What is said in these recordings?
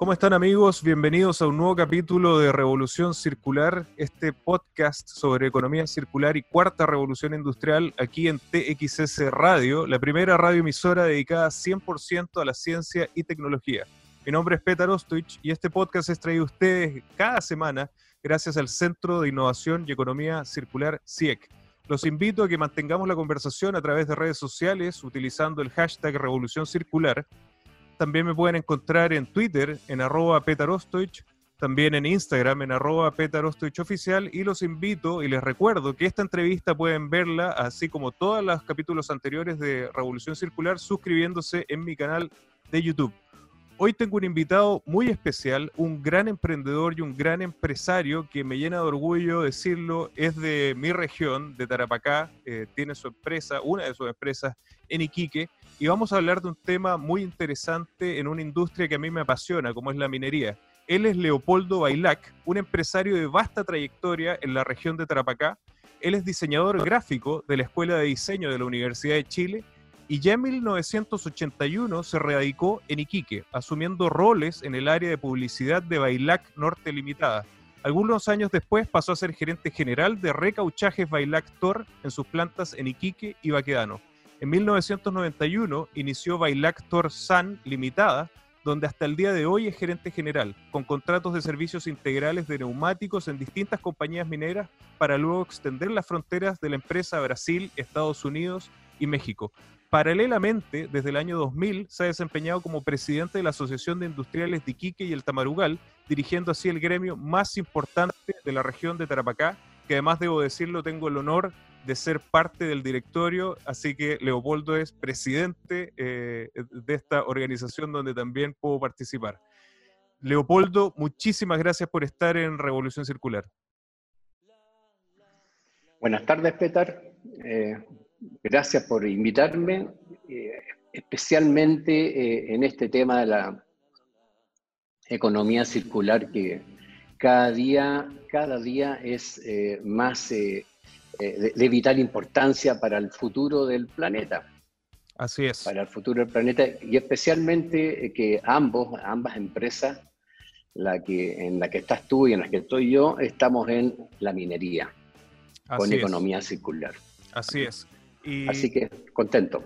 ¿Cómo están amigos? Bienvenidos a un nuevo capítulo de Revolución Circular, este podcast sobre economía circular y cuarta revolución industrial aquí en TXS Radio, la primera radioemisora dedicada 100% a la ciencia y tecnología. Mi nombre es Petar Ostwich y este podcast es traído a ustedes cada semana gracias al Centro de Innovación y Economía Circular CIEC. Los invito a que mantengamos la conversación a través de redes sociales utilizando el hashtag Revolución Circular también me pueden encontrar en Twitter, en arroba también en Instagram, en arroba oficial, y los invito y les recuerdo que esta entrevista pueden verla, así como todos los capítulos anteriores de Revolución Circular, suscribiéndose en mi canal de YouTube. Hoy tengo un invitado muy especial, un gran emprendedor y un gran empresario que me llena de orgullo decirlo, es de mi región, de Tarapacá, eh, tiene su empresa, una de sus empresas en Iquique, y vamos a hablar de un tema muy interesante en una industria que a mí me apasiona, como es la minería. Él es Leopoldo Bailac, un empresario de vasta trayectoria en la región de Tarapacá. Él es diseñador gráfico de la Escuela de Diseño de la Universidad de Chile y ya en 1981 se radicó en Iquique, asumiendo roles en el área de publicidad de Bailac Norte Limitada. Algunos años después pasó a ser gerente general de recauchajes Bailac Tor en sus plantas en Iquique y Baquedano. En 1991 inició Bailactor San Limitada, donde hasta el día de hoy es gerente general, con contratos de servicios integrales de neumáticos en distintas compañías mineras para luego extender las fronteras de la empresa a Brasil, Estados Unidos y México. Paralelamente, desde el año 2000 se ha desempeñado como presidente de la Asociación de Industriales de Iquique y el Tamarugal, dirigiendo así el gremio más importante de la región de Tarapacá, que además debo decirlo tengo el honor de ser parte del directorio, así que Leopoldo es presidente eh, de esta organización donde también puedo participar. Leopoldo, muchísimas gracias por estar en Revolución Circular. Buenas tardes, Petar. Eh, gracias por invitarme, eh, especialmente en este tema de la economía circular que cada día, cada día es más eh, de, vital importancia para el futuro del planeta. Así es. Para el futuro del planeta y especialmente eh, que ambos, ambas empresas, la que, en la que estás tú y en la que estoy yo, estamos en la minería, con economía circular. Así es. Así que contento.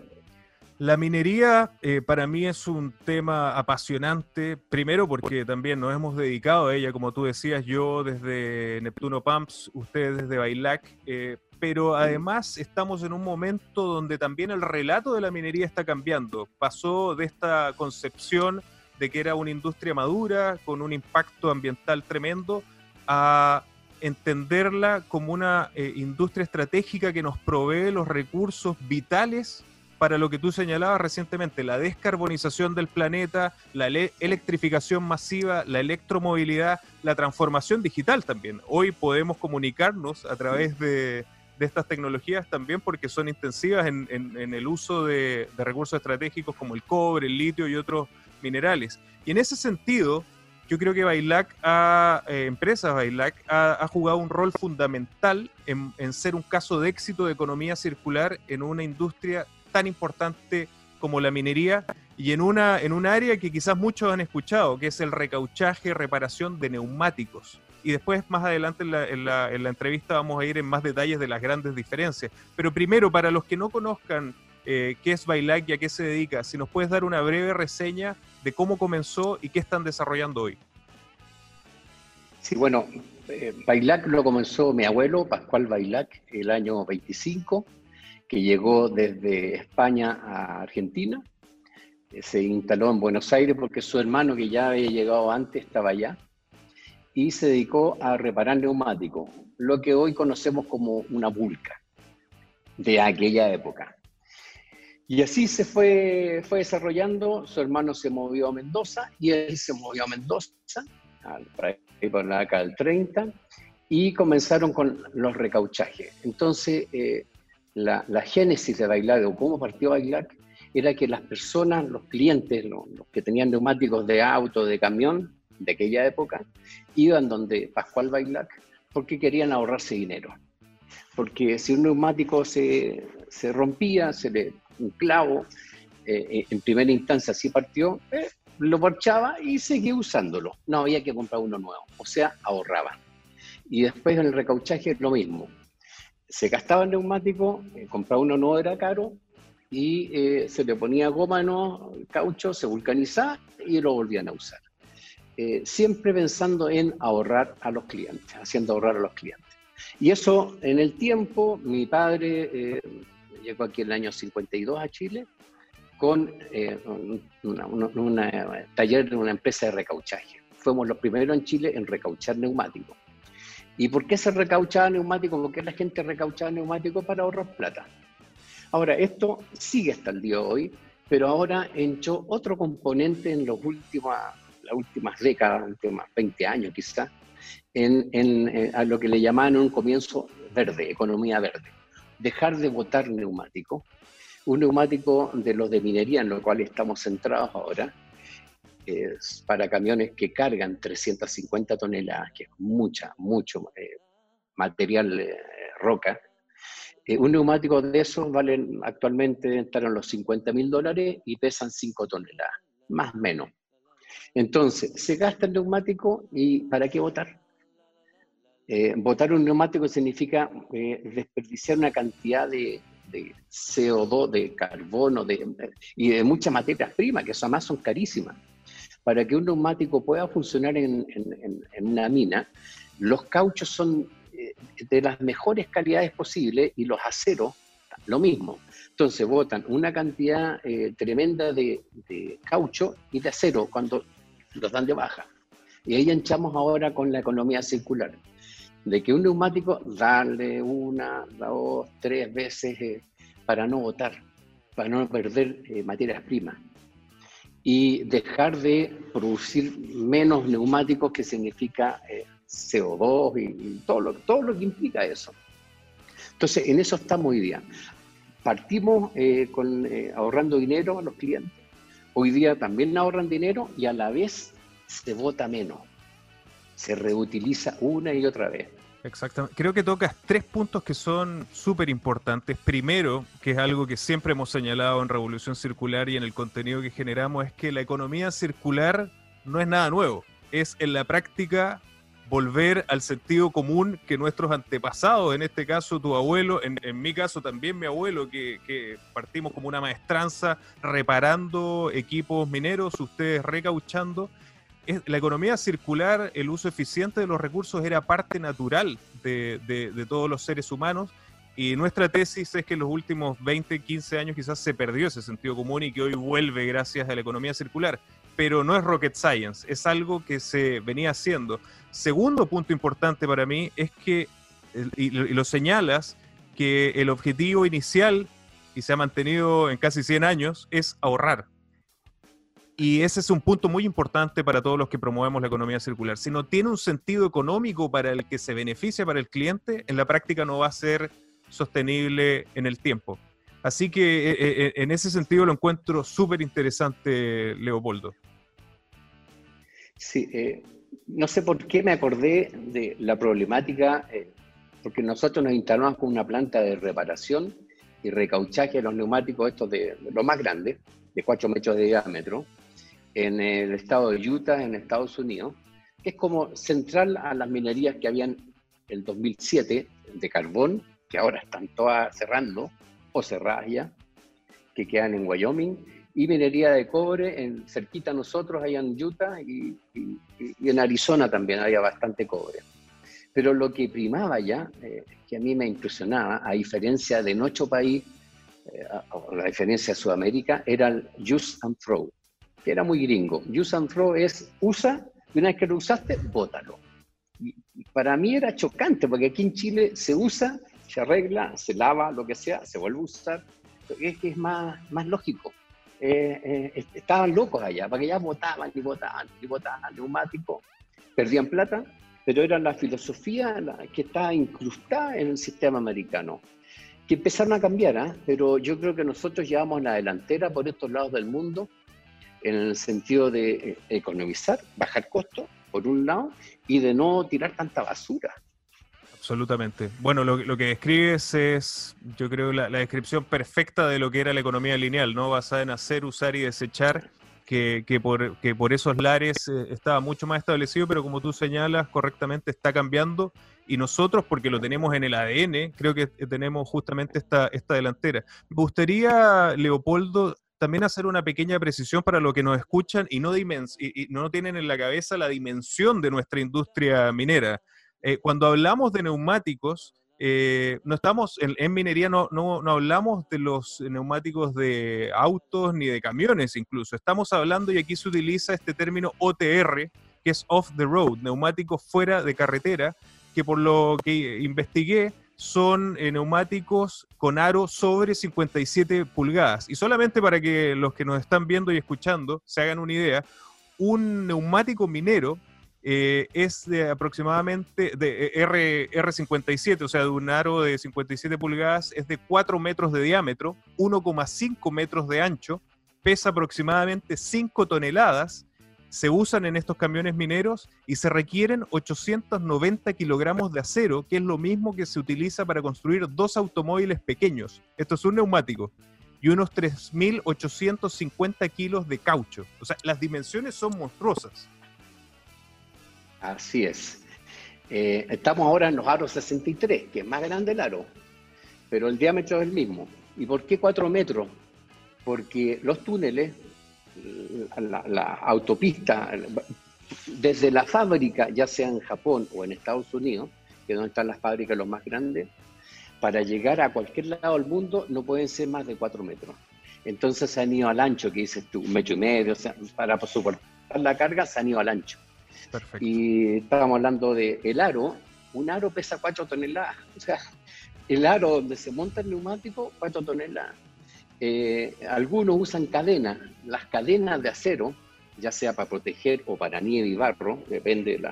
La minería eh, para mí es un tema apasionante, primero porque también nos hemos dedicado a ella, como tú decías, yo desde Neptuno Pumps, ustedes desde Bailac, eh, pero además estamos en un momento donde también el relato de la minería está cambiando. Pasó de esta concepción de que era una industria madura, con un impacto ambiental tremendo, a entenderla como una eh, industria estratégica que nos provee los recursos vitales para lo que tú señalabas recientemente, la descarbonización del planeta, la electrificación masiva, la electromovilidad, la transformación digital también. Hoy podemos comunicarnos a través de, estas tecnologías también porque son intensivas en, el uso de, recursos estratégicos como el cobre, el litio y otros minerales. Y en ese sentido, yo creo que Bailac, ha, eh, empresas Bailac, ha, jugado un rol fundamental en, en, ser un caso de éxito de economía circular en una industria tan importante como la minería y en, una, en un área que quizás muchos han escuchado, que es el recauchaje, reparación de neumáticos. Y después, más adelante en la, en la, en la entrevista, vamos a ir en más detalles de las grandes diferencias. Pero primero, para los que no conozcan eh, qué es Bailac y a qué se dedica, si nos puedes dar una breve reseña de cómo comenzó y qué están desarrollando hoy. Sí, bueno, eh, Bailac lo comenzó mi abuelo, Pascual Bailac, el año 25 llegó desde España a Argentina. Eh, se instaló en Buenos Aires porque su hermano, que ya había llegado antes, estaba allá. Y se dedicó a reparar neumáticos, lo que hoy conocemos como una vulca de aquella época. Y así se fue, fue desarrollando, su hermano se movió a Mendoza y él se movió a Mendoza, ahí por la década del 30, y comenzaron con los recauchajes. Entonces, eh, la, génesis de Bailac o cómo partió Bailac era que las personas, los clientes, los, que tenían neumáticos de auto, de camión de aquella época, iban donde Pascual Bailac porque querían ahorrarse dinero. Porque si un neumático se, se rompía, se le, un clavo, eh, en primera instancia así partió, eh, lo parchaba y seguía usándolo. No había que comprar uno nuevo, o sea, ahorraban. Y después en el recauchaje lo mismo. Se gastaba el neumático, eh, comprar uno nuevo era caro y eh, se le ponía goma, no, caucho, se vulcanizaba y lo volvían a usar. Eh, siempre pensando en ahorrar a los clientes, haciendo ahorrar a los clientes. Y eso en el tiempo, mi padre llegó aquí en el año 52 a Chile con eh, un taller de una empresa de recauchaje. Fuimos los primeros en Chile en recauchar neumáticos. ¿Y por qué se recauchaba neumáticos? Porque la gente recauchaba neumáticos para ahorrar plata. Ahora, esto sigue hasta el día de hoy, pero ahora entró otro componente en los últimos, las últimas décadas, los últimos 20 años quizás, en, en, a lo que le llamaban un comienzo verde, economía verde. Dejar de botar neumáticos un neumático de los de minería, en lo cual estamos centrados ahora, es para camiones que cargan 350 toneladas, que es mucha, mucho eh, material eh, roca. Eh, un neumático de esos vale actualmente estar en los 50 mil dólares y pesan 5 toneladas, más o menos. Entonces, se gasta el neumático y ¿para qué votar? votar un neumático significa desperdiciar una cantidad de, de CO2, de carbono de, y de muchas materias primas, que además son carísimas. Para que un neumático pueda funcionar en, una mina, los cauchos son eh, de las mejores calidades posibles y los aceros lo mismo. Entonces botan una cantidad eh, tremenda de, de, caucho y de acero cuando los dan de baja. Y ahí enchamos ahora con la economía circular de que un neumático darle una, dos, tres veces eh, para no botar, para no perder materias primas y dejar de producir menos neumáticos que significa eh, CO2 y, todo, lo, todo lo que implica eso. Entonces, en eso estamos hoy día. Partimos con, ahorrando dinero a los clientes. Hoy día también ahorran dinero y a la vez se vota menos se reutiliza una y otra vez. Exactamente. Creo que tocas tres puntos que son súper importantes. Primero, que es algo que siempre hemos señalado en Revolución Circular y en el contenido que generamos, es que la economía circular no es nada nuevo. Es en la práctica volver al sentido común que nuestros antepasados, en este caso tu abuelo, en, mi caso también mi abuelo, que, que, partimos como una maestranza reparando equipos mineros, ustedes recauchando, la economía circular, el uso eficiente de los recursos era parte natural de, todos los seres humanos y nuestra tesis es que en los últimos 20, 15 años quizás se perdió ese sentido común y que hoy vuelve gracias a la economía circular. Pero no es rocket science, es algo que se venía haciendo. Segundo punto importante para mí es que, y lo señalas, que el objetivo inicial, y se ha mantenido en casi 100 años, es ahorrar y ese es un punto muy importante para todos los que promovemos la economía circular. Si no tiene un sentido económico para el que se beneficia para el cliente, en la práctica no va a ser sostenible en el tiempo. Así que eh, eh, en ese sentido lo encuentro súper interesante, Leopoldo. Sí, eh, no sé por qué me acordé de la problemática, porque nosotros nos instalamos con una planta de reparación y recauchaje de los neumáticos, estos de, de lo más grande, de 4 metros de diámetro, en el estado de Utah, en Estados Unidos, que es como central a las minerías que habían el 2007 de carbón, que ahora están todas cerrando o cerradas ya, que quedan en Wyoming, y minería de cobre en, cerquita a nosotros, allá en Utah, y, en Arizona también había bastante cobre. Pero lo que primaba ya, eh, que a mí me impresionaba, a diferencia de nuestro país, eh, a, la diferencia de Sudamérica, era el use and throw que era muy gringo. Use and throw es usa y una vez que lo usaste, bótalo. Y para mí era chocante porque aquí en Chile se usa, se arregla, se lava, lo que sea, se vuelve a usar. Es que es más, más lógico. Eh, eh, estaban locos allá, porque ya votaban y votaban y votaban, neumático, perdían plata, pero era la filosofía que estaba incrustada en el sistema americano, que empezaron a cambiar, ¿ah? pero yo creo que nosotros llevamos la delantera por estos lados del mundo en el sentido de eh, economizar, bajar costos, por un lado, y de no tirar tanta basura. Absolutamente. Bueno, lo, que describes es, yo creo, la, descripción perfecta de lo que era la economía lineal, ¿no? Basada en hacer, usar y desechar. que, por, que por esos lares eh, estaba mucho más establecido, pero como tú señalas correctamente está cambiando y nosotros, porque lo tenemos en el ADN, creo que tenemos justamente esta, esta delantera. Me gustaría, Leopoldo, también hacer una pequeña precisión para los que nos escuchan y no, y, no tienen en la cabeza la dimensión de nuestra industria minera. Eh, cuando hablamos de neumáticos, eh, no estamos en, minería, no, no, no, hablamos de los neumáticos de autos ni de camiones incluso. Estamos hablando, y aquí se utiliza este término OTR, que es off the road, neumáticos fuera de carretera, que por lo que investigué son eh, neumáticos con aro sobre 57 pulgadas. Y solamente para que los que nos están viendo y escuchando se hagan una idea, un neumático minero eh, es de aproximadamente de eh, R, R57, o sea, de un aro de 57 pulgadas, es de 4 metros de diámetro, 1,5 metros de ancho, pesa aproximadamente 5 toneladas, se usan en estos camiones mineros y se requieren 890 kilogramos de acero, que es lo mismo que se utiliza para construir dos automóviles pequeños. Esto es un neumático. Y unos 3.850 kilos de caucho. O sea, las dimensiones son monstruosas. Así es. Eh, estamos ahora en los aros 63, que es más grande el aro, pero el diámetro es el mismo. ¿Y por qué 4 metros? Porque los túneles, la, autopista, desde la fábrica, ya sea en Japón o en Estados Unidos, que es donde están las fábricas los más grandes, para llegar a cualquier lado del mundo no pueden ser más de 4 metros. Entonces se han ido al ancho, que dices tú, un metro y medio, o sea, para soportar la carga se han ido al ancho. Y estábamos hablando de el aro, un aro pesa 4 toneladas, o sea, el aro donde se monta el neumático, 4 toneladas. Eh, algunos usan cadenas, las cadenas de acero, ya sea para proteger o para nieve y barro, depende de,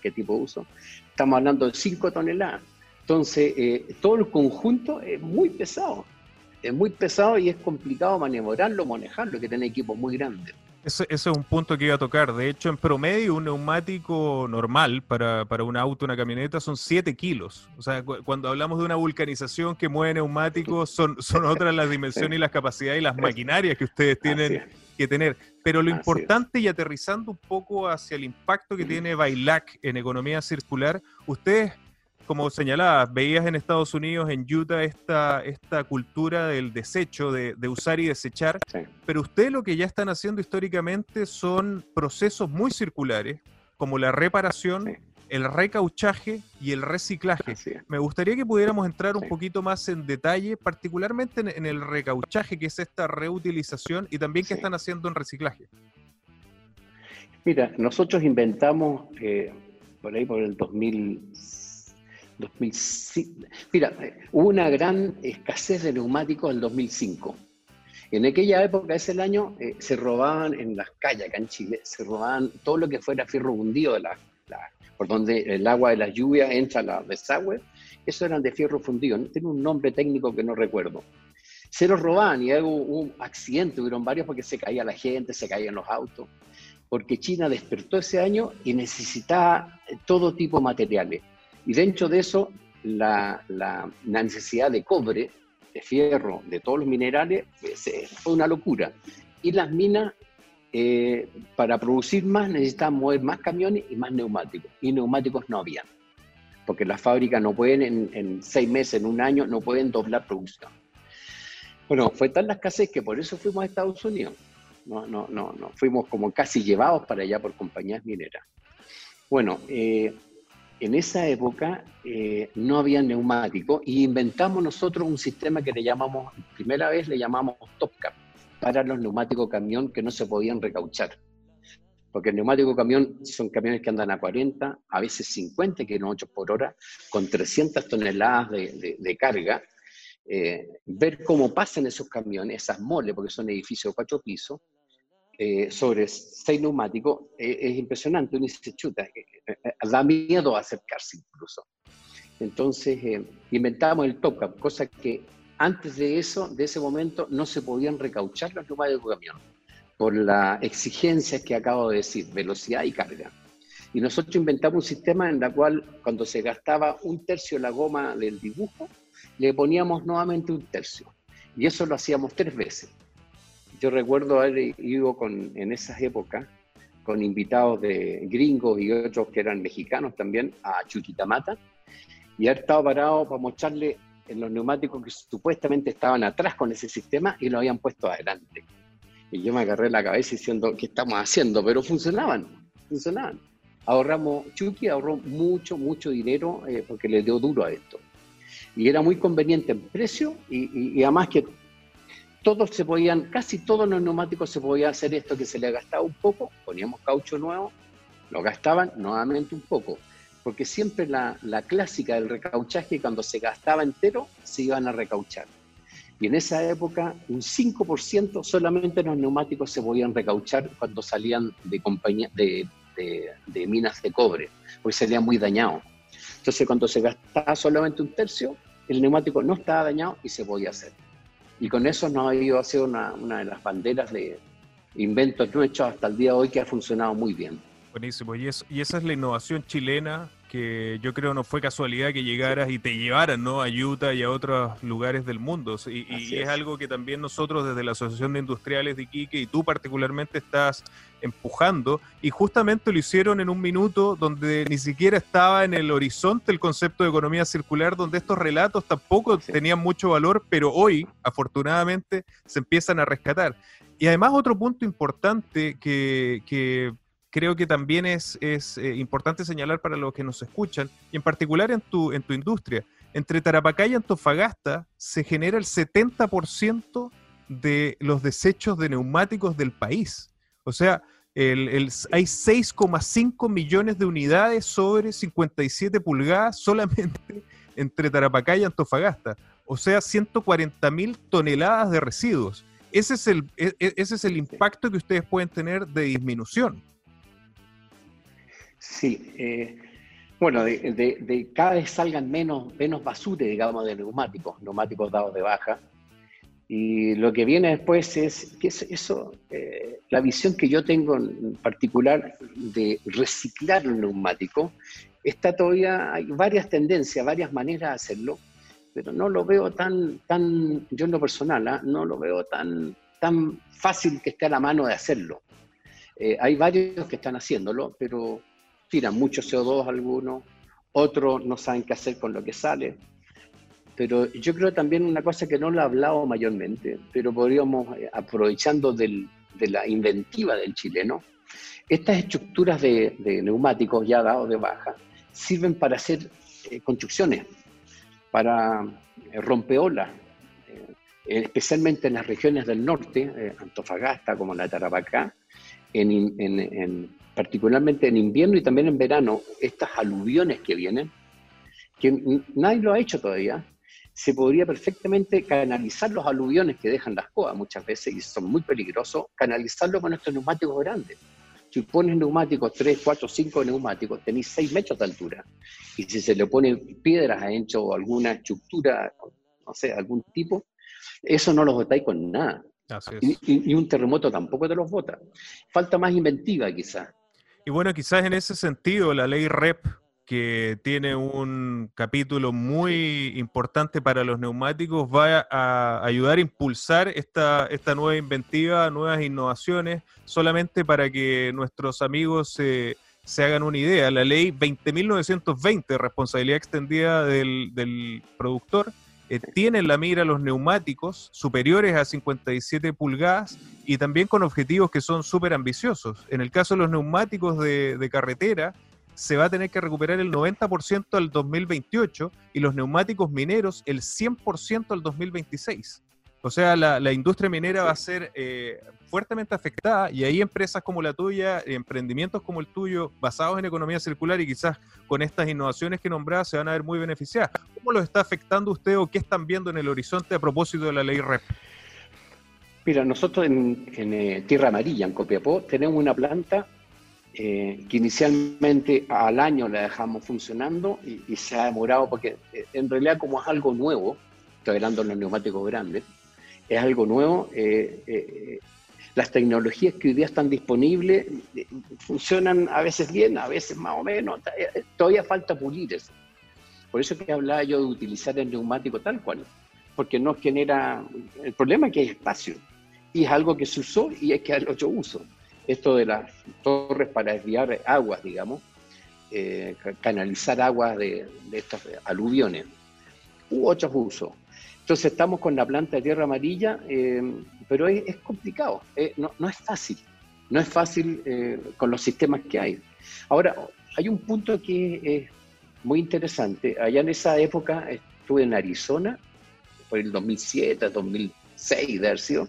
qué tipo de uso, estamos hablando de 5 toneladas. Entonces, eh, todo el conjunto es muy pesado, es muy pesado y es complicado maniobrarlo, manejarlo, que tener equipos muy grandes. Ese, es un punto que iba a tocar. De hecho, en promedio, un neumático normal para, para un auto, una camioneta, son 7 kilos. O sea, cuando hablamos de una vulcanización que mueve neumáticos, son, son otras las dimensiones y las capacidades y las maquinarias que ustedes tienen que tener. Pero lo importante, y aterrizando un poco hacia el impacto que tiene Bailac en economía circular, ustedes como señalabas, veías en Estados Unidos, en Utah, esta, esta cultura del desecho, de, usar y desechar, pero ustedes lo que ya están haciendo históricamente son procesos muy circulares, como la reparación, el recauchaje y el reciclaje. Me gustaría que pudiéramos entrar un poquito más en detalle, particularmente en, el recauchaje, que es esta reutilización, y también qué están haciendo en reciclaje. Mira, nosotros inventamos eh, por ahí por el 2006, 2005. Mira, hubo una gran escasez de neumáticos en 2005. En aquella época, ese año, eh, se robaban en las calles acá en Chile, se robaban todo lo que fuera fierro fundido, de la, por donde el agua de la lluvia entra a la desagüe, eso eran de fierro fundido, tiene un nombre técnico que no recuerdo. Se los robaban y hubo un accidente, hubieron varios porque se caía la gente, se caían los autos, porque China despertó ese año y necesitaba todo tipo de materiales. Y dentro de eso, la, necesidad de cobre, de fierro, de todos los minerales, pues, eh, fue una locura. Y las minas, eh, para producir más, necesitaban mover más camiones y más neumáticos. Y neumáticos no había. Porque las fábricas no pueden, en, seis meses, en un año, no pueden doblar producción. Bueno, fue tal la escasez que por eso fuimos a Estados Unidos. No, no, no, no. Fuimos como casi llevados para allá por compañías mineras. Bueno, eh, en esa época eh, no había neumático y inventamos nosotros un sistema que le llamamos, primera vez le llamamos Top Cap, para los neumáticos camión que no se podían recauchar. Porque el neumático camión son camiones que andan a 40, a veces 50 kilómetros por hora, con 300 toneladas de, carga. Eh, ver cómo pasan esos camiones, esas moles, porque son edificios de cuatro pisos, eh, sobre seis neumáticos eh, es impresionante. Uno dice, chuta, eh, da miedo acercarse incluso. Entonces inventamos el Top Cap, cosa que antes de eso, de ese momento, no se podían recauchar los neumáticos de camión por la exigencia que acabo de decir, velocidad y carga. Y nosotros inventamos un sistema en el cual cuando se gastaba un tercio de la goma del dibujo, le poníamos nuevamente un tercio. Y eso lo hacíamos tres veces yo recuerdo haber ido con, en esas épocas con invitados de gringos y otros que eran mexicanos también a Chuquitamata y haber estado parado para mostrarle en los neumáticos que supuestamente estaban atrás con ese sistema y lo habían puesto adelante. Y yo me agarré la cabeza diciendo, ¿qué estamos haciendo? Pero funcionaban, funcionaban. Ahorramos, Chucky ahorró mucho, mucho dinero eh, porque le dio duro a esto. Y era muy conveniente en precio y, y además que todos se podían, casi todos los neumáticos se podía hacer esto que se le gastaba un poco, poníamos caucho nuevo, lo gastaban nuevamente un poco, porque siempre la, clásica del recauchaje, cuando se gastaba entero, se iban a recauchar. Y en esa época, un 5% solamente los neumáticos se podían recauchar cuando salían de, compañía, de, de, de minas de cobre, porque salían muy dañados. Entonces, cuando se gastaba solamente un tercio, el neumático no estaba dañado y se podía hacer. Y con eso nos ha ido a ser una, una de las banderas de inventos nuestros hasta el día de hoy que ha funcionado muy bien. Buenísimo. Y, y esa es la innovación chilena que yo creo no fue casualidad que llegaras y te llevaran ¿no? a Utah y a otros lugares del mundo. Y, y es. es. algo que también nosotros desde la Asociación de Industriales de Iquique y tú particularmente estás empujando. Y justamente lo hicieron en un minuto donde ni siquiera estaba en el horizonte el concepto de economía circular, donde estos relatos tampoco sí. tenían mucho valor, pero hoy, afortunadamente, se empiezan a rescatar. Y además otro punto importante que, que creo que también es, eh, importante señalar para los que nos escuchan, y en particular en tu, en tu industria. Entre Tarapacá y Antofagasta se genera el 70% de los desechos de neumáticos del país. O sea, hay 6,5 millones de unidades sobre 57 pulgadas solamente entre Tarapacá y Antofagasta. O sea, 140 mil toneladas de residuos. Ese es, el, e, e, ese es el impacto que ustedes pueden tener de disminución. Sí, eh, bueno, de, de, de, cada vez salgan menos, menos basura, digamos, de neumáticos, neumáticos dados de baja. Y lo que viene después es que es eso, eh, la visión que yo tengo en particular de reciclar el neumático, está todavía, hay varias tendencias, varias maneras de hacerlo, pero no lo veo tan, tan yo en lo personal, ¿eh? no lo veo tan, tan fácil que esté a la mano de hacerlo. Eh, hay varios que están haciéndolo, pero tiran mucho CO2 algunos, otros no saben qué hacer con lo que sale. Pero yo creo también una cosa que no lo he hablado mayormente, pero podríamos, eh, aprovechando del, de la inventiva del chileno, estas estructuras de, de, neumáticos ya dados de baja sirven para hacer eh, construcciones, para eh, rompeolas, eh, especialmente en las regiones del norte, eh, Antofagasta como la Tarapacá, en, en, en particularmente en invierno y también en verano, estas aluviones que vienen, que nadie lo ha hecho todavía, se podría perfectamente canalizar los aluviones que dejan las coas muchas veces y son muy peligrosos, canalizarlo con estos neumáticos grandes. Si pones neumáticos, 3, 4, 5 neumáticos, tenéis 6 metros de altura. Y si se le ponen piedras adentro o alguna estructura, no sé, algún tipo, eso no los botáis con nada. Y, y, y, un terremoto tampoco te los bota. Falta más inventiva quizás. Y bueno, quizás en ese sentido la ley REP, que tiene un capítulo muy importante para los neumáticos, va a ayudar a impulsar esta, esta nueva inventiva, nuevas innovaciones, solamente para que nuestros amigos se, se hagan una idea. La ley 20.920, responsabilidad extendida del, del productor, eh, tienen la mira los neumáticos superiores a 57 pulgadas y también con objetivos que son súper ambiciosos. En el caso de los neumáticos de, de, carretera, se va a tener que recuperar el 90% al 2028 y los neumáticos mineros el 100% al 2026. O sea, la, industria minera va a ser eh, fuertemente afectada y ahí empresas como la tuya, emprendimientos como el tuyo, basados en economía circular y quizás con estas innovaciones que nombraba, se van a ver muy beneficiadas. ¿Cómo los está afectando usted o qué están viendo en el horizonte a propósito de la ley REP? Mira, nosotros en, en eh, Tierra Amarilla, en Copiapó, tenemos una planta eh, que inicialmente al año la dejamos funcionando y, y se ha demorado porque eh, en realidad como es algo nuevo, estoy hablando de los neumáticos grandes, es algo nuevo. Eh, eh, las tecnologías que hoy día están disponibles eh, funcionan a veces bien, a veces más o menos. Eh, todavía falta pulir eso. Por eso que hablaba yo de utilizar el neumático tal cual, porque no genera... El problema es que hay espacio. Y es algo que se usó y hay que darle otro uso. Esto de las torres para desviar aguas, digamos, eh, canalizar aguas de, de estos aluviones. U otros usos. Entonces estamos con la planta de tierra amarilla, eh, pero es, complicado, eh, no, no, es fácil, no es fácil con los sistemas que hay. Ahora, hay un punto que es muy interesante. Allá en esa época estuve en Arizona, por el 2007, 2006 de haber sido,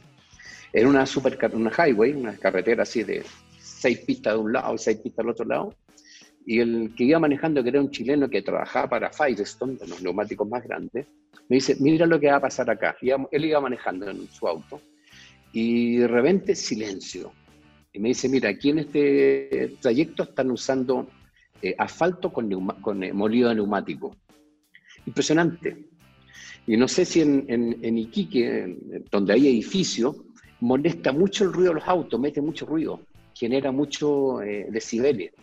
en una, super, una highway, una carretera así de seis pistas de un lado y seis pistas del otro lado, y el que iba manejando, que era un chileno que trabajaba para Firestone, de los neumáticos más grandes, me dice, mira lo que va a pasar acá. Él iba manejando en su auto, y de repente silencio. Y me dice, mira, aquí en este trayecto están usando eh, asfalto con, con eh, molido de neumático. Impresionante. Y no sé si en, en, Iquique, donde hay edificios, molesta mucho el ruido de los autos, mete mucho ruido, genera mucho eh, decibeles.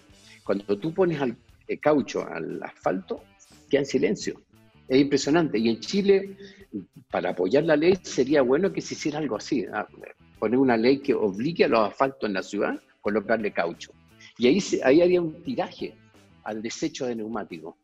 Cuando tú pones al caucho al asfalto, queda en silencio. Es impresionante. Y en Chile, para apoyar la ley, sería bueno que se hiciera algo así. ¿ah? Poner una ley que obligue a los asfaltos en la ciudad colocarle caucho. Y ahí, ahí haría un tiraje al desecho de neumáticos.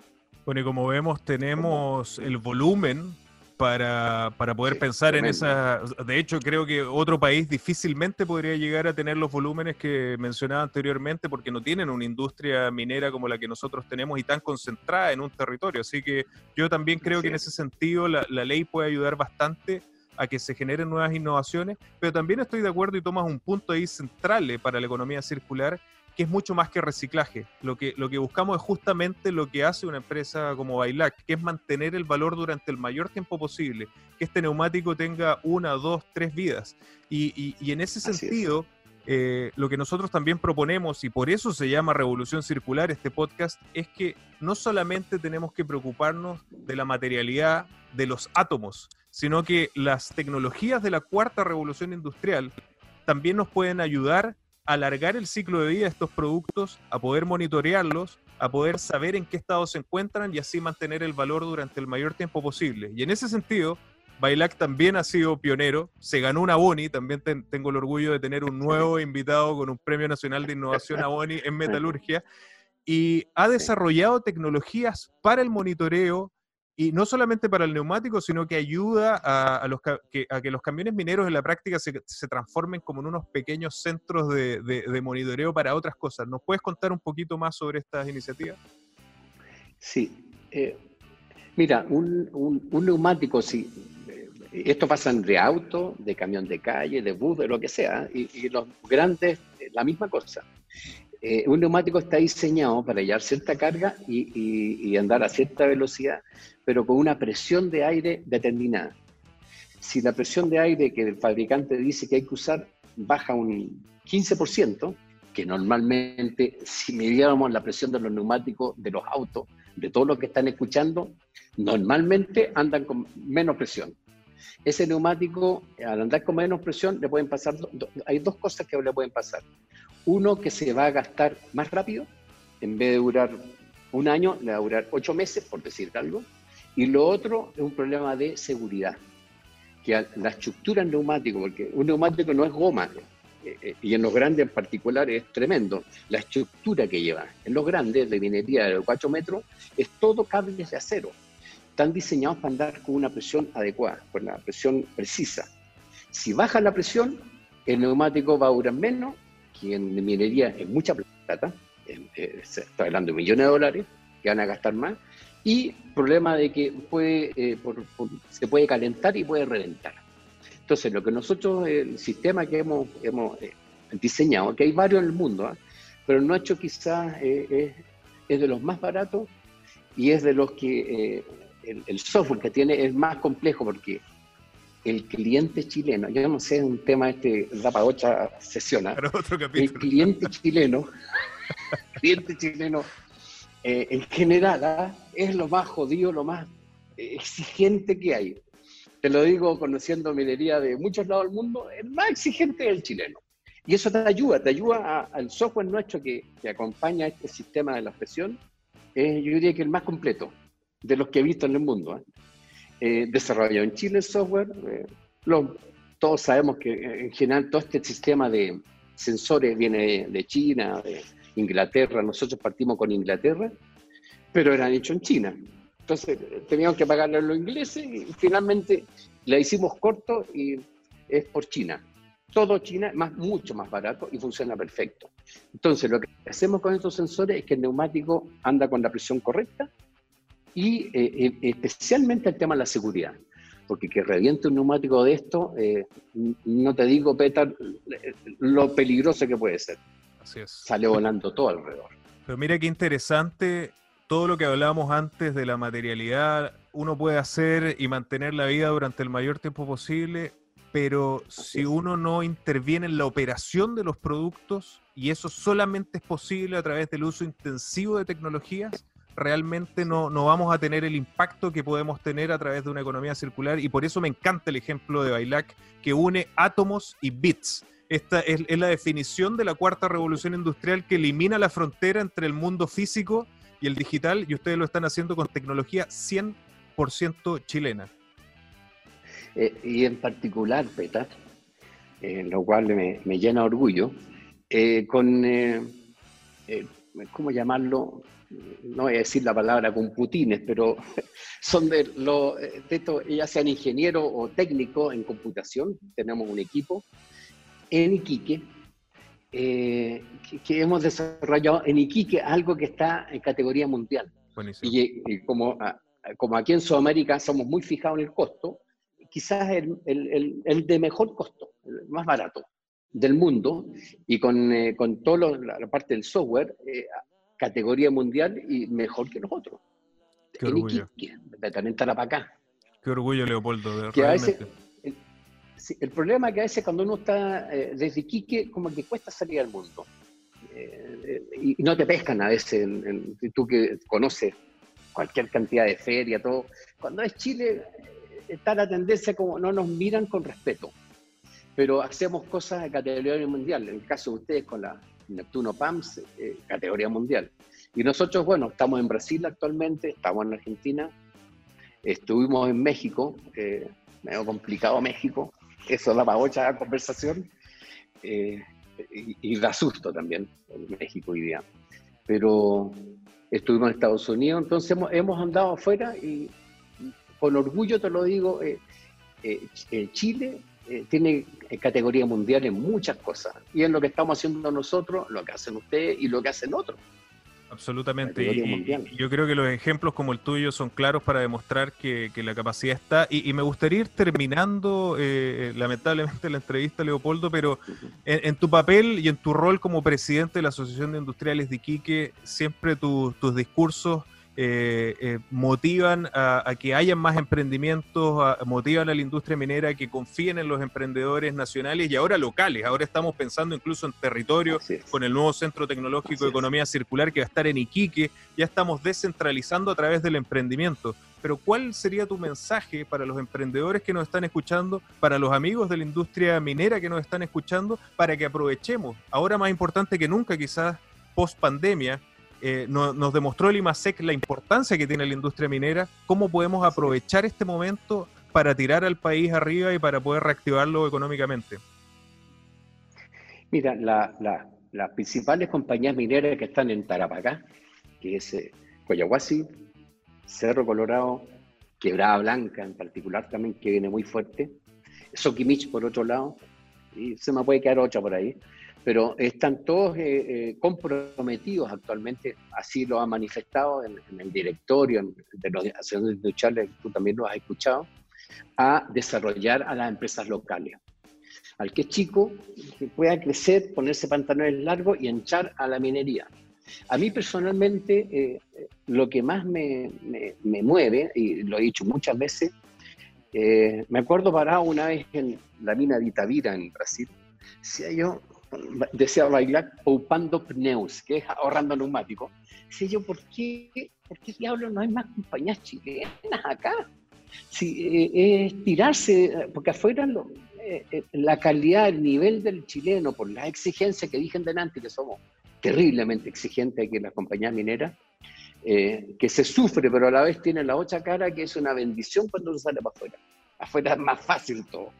Bueno, y como vemos, tenemos el volumen para, para poder pensar en esa... De hecho, creo que otro país difícilmente podría llegar a tener los volúmenes que mencionaba anteriormente porque no tienen una industria minera como la que nosotros tenemos y tan concentrada en un territorio. Así que yo también creo que en ese sentido la, la ley puede ayudar bastante a que se generen nuevas innovaciones, pero también estoy de acuerdo y tomas un punto ahí central para la economía circular, que es mucho más que reciclaje. Lo que, lo que buscamos es justamente lo que hace una empresa como Bailac, que es mantener el valor durante el mayor tiempo posible, que este neumático tenga una, dos, tres vidas. Y, y, en ese sentido, eh, lo que nosotros también proponemos, y por eso se llama Revolución Circular este podcast, es que no solamente tenemos que preocuparnos de la materialidad de los átomos, sino que las tecnologías de la cuarta revolución industrial también nos pueden ayudar alargar el ciclo de vida de estos productos, a poder monitorearlos, a poder saber en qué estado se encuentran y así mantener el valor durante el mayor tiempo posible. Y en ese sentido, Bailac también ha sido pionero, se ganó una Boni, también tengo el orgullo de tener un nuevo invitado con un Premio Nacional de Innovación a Boni en metalurgia, y ha desarrollado tecnologías para el monitoreo, y no solamente para el neumático, sino que ayuda a, que, los camiones mineros en la práctica se, transformen como en unos pequeños centros de, monitoreo para otras cosas. ¿Nos puedes contar un poquito más sobre estas iniciativas? Sí. Eh, mira, un, neumático, sí. Eh, esto pasa de auto, de camión de calle, de bus, de lo que sea, y, y los grandes, eh, la misma cosa. Eh, un neumático está diseñado para llevar cierta carga y, andar a cierta velocidad, pero con una presión de aire determinada. Si la presión de aire que el fabricante dice que hay que usar baja un 15%, que normalmente si midiéramos la presión de los neumáticos de los autos, de todos los que están escuchando, normalmente andan con menos presión. Ese neumático, al andar con menos presión, le pueden pasar, hay dos cosas que le pueden pasar. Uno que se va a gastar más rápido, en vez de durar un año, le va a durar ocho meses, por decir algo. Y lo otro es un problema de seguridad, que la estructura neumático, porque un neumático no es goma, eh, eh, y en los grandes en particular es tremendo, la estructura que lleva. En los grandes de minería de 4 metros es todo cables de acero. Están diseñados para andar con una presión adecuada, con la presión precisa. Si baja la presión, el neumático va a durar menos que en minería es mucha plata, eh, se está hablando de millones de dólares que van a gastar más, y problema de que puede, eh, se puede calentar y puede reventar. Entonces, lo que nosotros, el sistema que hemos, eh, diseñado, que hay varios en el mundo, ¿ah? pero no hecho quizás es, de los más baratos y es de los que el, el, software que tiene es más complejo porque el cliente chileno, yo no sé, es un tema este, da para otra sesión, ¿ah? el cliente chileno, cliente chileno, eh, en general, ¿ah? es lo más jodido, lo más exigente que hay. Te lo digo conociendo minería de muchos lados del mundo, el más exigente es el chileno. Y eso te ayuda, te ayuda al software nuestro que, que acompaña este sistema de la presión, es yo diría que el más completo de los que he visto en el mundo. ¿eh? eh, desarrollado en Chile el software, eh, los todos sabemos que en general todo este sistema de sensores viene de China, de Inglaterra, nosotros partimos con Inglaterra, pero eran hechos en China. Entonces teníamos que pagarle a los ingleses y finalmente la hicimos corto y es por China. Todo China, más, mucho más barato y funciona perfecto. Entonces lo que hacemos con estos sensores es que el neumático anda con la presión correcta y eh, eh, especialmente el tema de la seguridad porque que reviente un neumático de esto, eh, no te digo, Petar, lo peligroso que puede ser. Así es. Sale volando todo alrededor. Pero mira qué interesante todo lo que hablábamos antes de la materialidad, uno puede hacer y mantener la vida durante el mayor tiempo posible, pero si uno no interviene en la operación de los productos, y eso solamente es posible a través del uso intensivo de tecnologías, realmente no, no, vamos a tener el impacto que podemos tener a través de una economía circular y por eso me encanta el ejemplo de Bailac que une átomos y bits. Esta es, la definición de la cuarta revolución industrial que elimina la frontera entre el mundo físico y el digital y ustedes lo están haciendo con tecnología 100% chilena. Eh, y en particular, Peta, eh, lo cual me, me llena orgullo, eh, con, ¿cómo llamarlo? no voy a decir la palabra con putines, pero son de, lo, de ya sean ingenieros o técnicos en computación, tenemos un equipo en Iquique, eh, que, hemos desarrollado en Iquique algo que está en categoría mundial. Y, como, como aquí en Sudamérica somos muy fijados en el costo, quizás el, el, el de mejor costo, el más barato del mundo, y con, eh, con toda la, parte del software, eh, categoría mundial y mejor que nosotros. Qué orgullo. también para acá. Qué orgullo, Leopoldo. que a veces, el, problema es que a veces cuando uno está eh, desde Iquique, como que cuesta salir al mundo. Eh, y, no te pescan a veces, tú que conoces cualquier cantidad de feria, todo. Cuando es Chile, está la tendencia como no nos miran con respeto. Pero hacemos cosas de categoría mundial. En el caso de ustedes con la Neptuno PAMS, eh, categoría mundial. Y nosotros, bueno, estamos en Brasil actualmente, estamos en Argentina, estuvimos en México, eh, medio complicado México, eso da para otra conversación, eh, y, da susto también en México hoy día. Pero estuvimos en Estados Unidos, entonces hemos, hemos andado afuera y con orgullo te lo digo, Chile eh, tiene eh, categoría mundial en muchas cosas. Y es lo que estamos haciendo nosotros, lo que hacen ustedes y lo que hacen otros. Absolutamente. Y, yo creo que los ejemplos como el tuyo son claros para demostrar que, la capacidad está. Y, me gustaría ir terminando, eh, lamentablemente, la entrevista, Leopoldo, pero en, tu papel y en tu rol como presidente de la Asociación de Industriales de Iquique, siempre tus discursos eh, eh, motivan a, que hayan más emprendimientos, motivan a la industria minera a que confíen en los emprendedores nacionales y ahora locales. Ahora estamos pensando incluso en territorio con el nuevo Centro Tecnológico de Economía Circular que va a estar en Iquique. Ya estamos descentralizando a través del emprendimiento. Pero ¿cuál sería tu mensaje para los emprendedores que nos están escuchando, para los amigos de la industria minera que nos están escuchando, para que aprovechemos, ahora más importante que nunca quizás post pandemia, eh, nos demostró el IMASEC la importancia que tiene la industria minera, cómo podemos aprovechar este momento para tirar al país arriba y para poder reactivarlo económicamente. Mira, las principales compañías mineras que están en Tarapacá, que es eh, Coyahuasi, Cerro Colorado, Quebrada Blanca en particular también, que viene muy fuerte, Soquimich por otro lado, y se me puede quedar otra por ahí, pero están todos eh, eh, comprometidos actualmente, así lo han manifestado en, el directorio de los asociaciones industriales, tú también lo has escuchado, a desarrollar a las empresas locales. Al que es chico, que pueda crecer, ponerse pantalones largos y echar a la minería. A mí personalmente, eh, lo que más me, me, mueve, y lo he dicho muchas veces, me acuerdo parado una vez en la mina de Itavira, en Brasil, decía yo, decía bailar poupando pneus, que es ahorrando neumáticos. Decía yo, ¿por qué, ¿por qué diablos no hay más compañías chilenas acá? Si, eh, es tirarse, porque afuera eh, eh, la calidad, el nivel del chileno, por las exigencias que dije delante, que somos terriblemente exigentes aquí en las compañías mineras, que se sufre, pero a la vez tiene la otra cara que es una bendición cuando uno sale para afuera. Afuera es más fácil todo.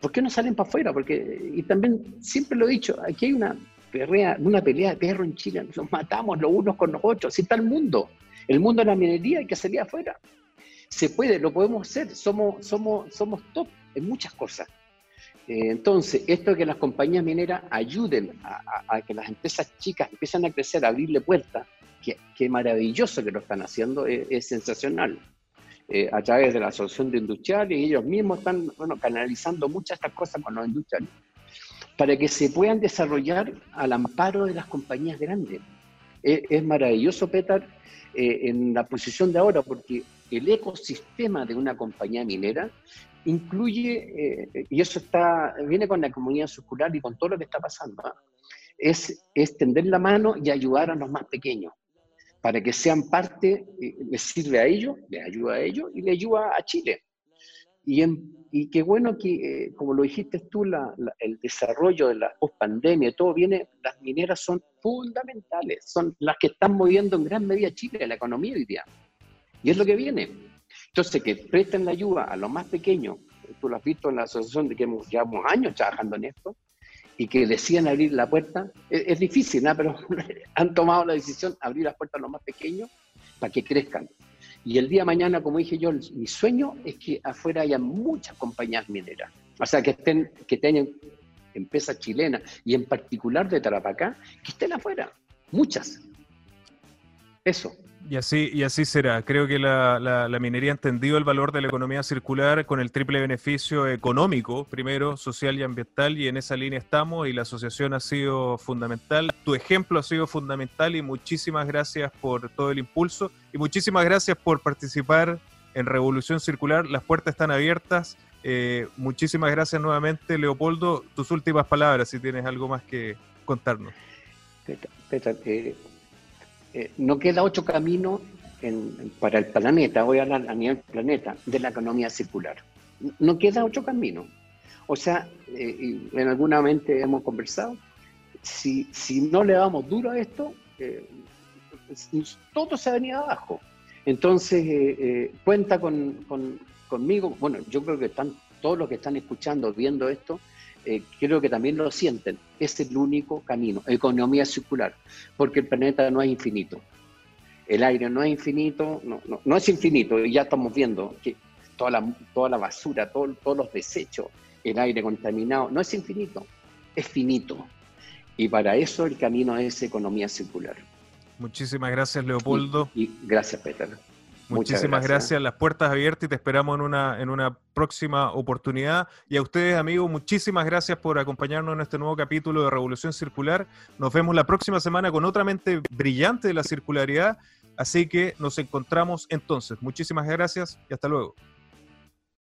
¿Por qué no salen para afuera? Porque, y también siempre lo he dicho, aquí hay una pelea, una pelea de perro en Chile, nos matamos los unos con los otros, si está el mundo, el mundo de la minería hay que salir afuera. Se puede, lo podemos hacer, somos, somos, somos top en muchas cosas. Eh, entonces, esto de que las compañías mineras ayuden a, que las empresas chicas empiecen a crecer, a abrirle puertas, qué, maravilloso que lo están haciendo, es, sensacional. Eh, a través de la Asociación de Industriales, y ellos mismos están bueno, canalizando muchas de estas cosas con los industriales, para que se puedan desarrollar al amparo de las compañías grandes. Es, maravilloso, Petar, eh, en la posición de ahora, porque el ecosistema de una compañía minera incluye, eh, y eso está, viene con la comunidad circular y con todo lo que está pasando, ¿ah? es, es tender la mano y ayudar a los más pequeños, para que sean parte, eh, les sirve a ellos, les ayuda a ellos y les ayuda a Chile. Y, y qué bueno que, eh, como lo dijiste tú, la, el desarrollo de la post-pandemia, todo viene, las mineras son fundamentales, son las que están moviendo en gran medida Chile, la economía hoy día. Y es lo que viene. Entonces, que presten la ayuda a los más pequeños, tú lo has visto en la asociación de que hemos, llevamos años trabajando en esto, y que decían abrir la puerta, es, difícil, ¿no? pero han tomado la decisión de abrir las puertas a los más pequeños para que crezcan. Y el día de mañana, como dije yo, mi sueño es que afuera haya muchas compañías mineras, o sea, que, estén, que tengan empresas chilenas y en particular de Tarapacá, que estén afuera, muchas. Eso. Y así, y así será. Creo que la, minería ha entendido el valor de la economía circular con el triple beneficio económico, primero, social y ambiental, y en esa línea estamos y la asociación ha sido fundamental. Tu ejemplo ha sido fundamental y muchísimas gracias por todo el impulso y muchísimas gracias por participar en Revolución Circular. Las puertas están abiertas. Eh, muchísimas gracias nuevamente, Leopoldo. Tus últimas palabras, si tienes algo más que contarnos. Peter, eh, eh, no queda otro camino para el planeta, voy a hablar a nivel planeta, de la economía circular. No queda otro camino. O sea, eh, en alguna mente hemos conversado, si, si no le damos duro a esto, eh, todo se venido abajo. Entonces, cuenta con, conmigo, bueno, yo creo que están todos los que están escuchando, viendo esto, eh, creo que también lo sienten, es el único camino, economía circular, porque el planeta no es infinito. El aire no es infinito, no, no, es infinito, y ya estamos viendo que toda la, toda la basura, todos los desechos, el aire contaminado, no es infinito, es finito. Y para eso el camino es economía circular. Muchísimas gracias, Leopoldo. y gracias, Peter. Muchísimas gracias. Las puertas abiertas y te esperamos en una, en una próxima oportunidad. Y a ustedes, amigos, muchísimas gracias por acompañarnos en este nuevo capítulo de Revolución Circular. Nos vemos la próxima semana con otra mente brillante de la circularidad. Así que nos encontramos entonces. Muchísimas gracias y hasta luego.